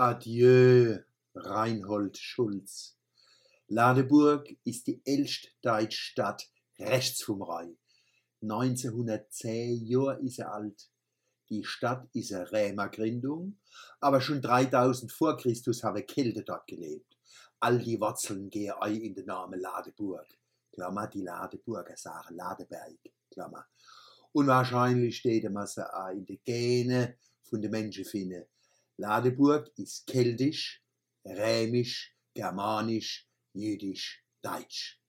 Adieu, Reinhold Schulz. Ladeburg ist die älteste deutsche Stadt rechts vom Rhein. 1910 Jahre ist er alt. Die Stadt ist eine Rämergründung, aber schon 3000 vor Christus habe Kälte dort gelebt. All die Wurzeln gehen ein in den Namen Ladeburg. Klammer, die Ladeburger sagen Ladeberg. Klammer. Und wahrscheinlich steht man sie auch in den Genen von den Menschen finden. Ladeburg ist keltisch, rämisch, germanisch, jüdisch, deutsch.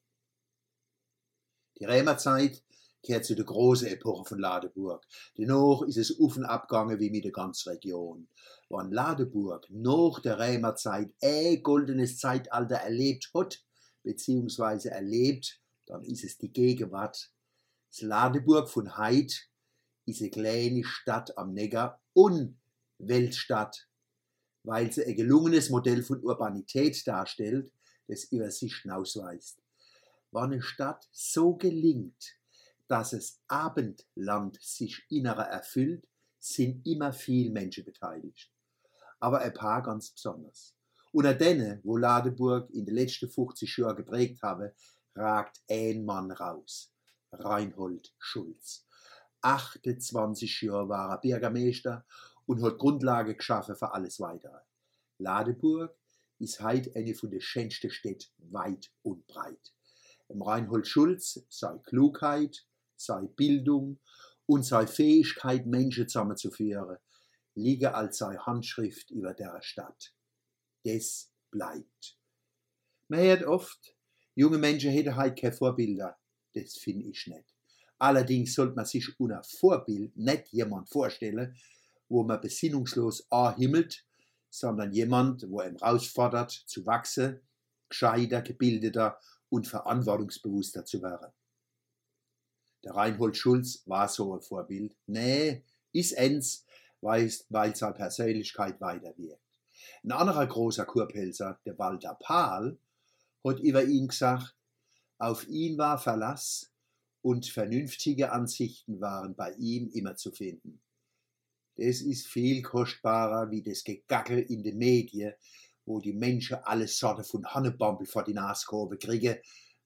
Die Römerzeit gehört zu der großen Epoche von Ladeburg. Dennoch ist es und abgegangen wie mit der ganzen Region. Wenn Ladeburg nach der Römerzeit ein goldenes Zeitalter erlebt hat, beziehungsweise erlebt, dann ist es die Gegenwart. Das Ladeburg von Heid ist eine kleine Stadt am Neckar und Weltstadt, weil sie ein gelungenes Modell von Urbanität darstellt, das über sich hinausweist. Wenn eine Stadt so gelingt, dass das Abendland sich innerer erfüllt, sind immer viele Menschen beteiligt. Aber ein paar ganz besonders. Unter denen, wo Ladeburg in den letzten 50 Jahren geprägt habe, ragt ein Mann raus. Reinhold Schulz. 28 Jahre war er Bürgermeister und hat Grundlage geschaffen für alles Weitere. Ladeburg ist heute eine von den schönsten Städten weit und breit. Im Reinhold Schulz sei Klugheit, sei Bildung und sei Fähigkeit, Menschen zusammenzuführen, liege als sei Handschrift über der Stadt. Das bleibt. Man hört oft, junge Menschen hätten heute keine Vorbilder. Das finde ich nicht. Allerdings sollte man sich unter Vorbild nicht jemand vorstellen, wo man besinnungslos erhimmelt, sondern jemand, wo ihm herausfordert, zu wachsen, gescheiter, gebildeter und verantwortungsbewusster zu werden. Der Reinhold Schulz war so ein Vorbild. Nee, ist ens, weil, weil seine Persönlichkeit weiter wirkt. Ein anderer großer Kurpelzer, der Walter Pahl, hat über ihn gesagt, auf ihn war Verlass und vernünftige Ansichten waren bei ihm immer zu finden. Das ist viel kostbarer wie das Gegackel in den Medien, wo die Menschen alle Sorte von Hannebampel vor die Naskurve kriegen,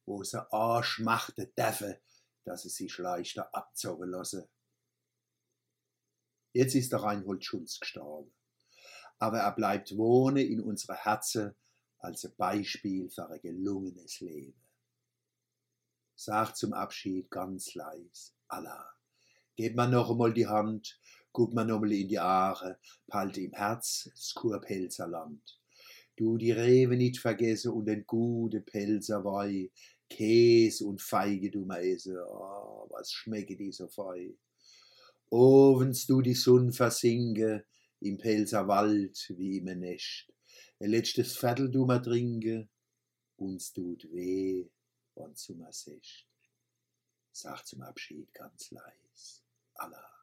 wo sie anschmachten dürfen, dass sie sich leichter abzogen lassen. Jetzt ist der Reinhold Schulz gestorben. Aber er bleibt wohnen in unserer Herzen als ein Beispiel für ein gelungenes Leben. Sag zum Abschied ganz leis, Allah. Gebt man noch einmal die Hand, guck man noch einmal in die Aare, palt im Herz das Kurpelzer Land. Du die Rewe nicht vergesse und den gute Pelzer Wei, Käse und Feige du ma esse, oh, was schmecke die so fei. Ovens du die Sonn versinke, im Pelzer Wald wie im Nest. Ein letztes Viertel du ma trinke, uns tut weh, und zu ma secht. Sag zum Abschied ganz leis, Allah.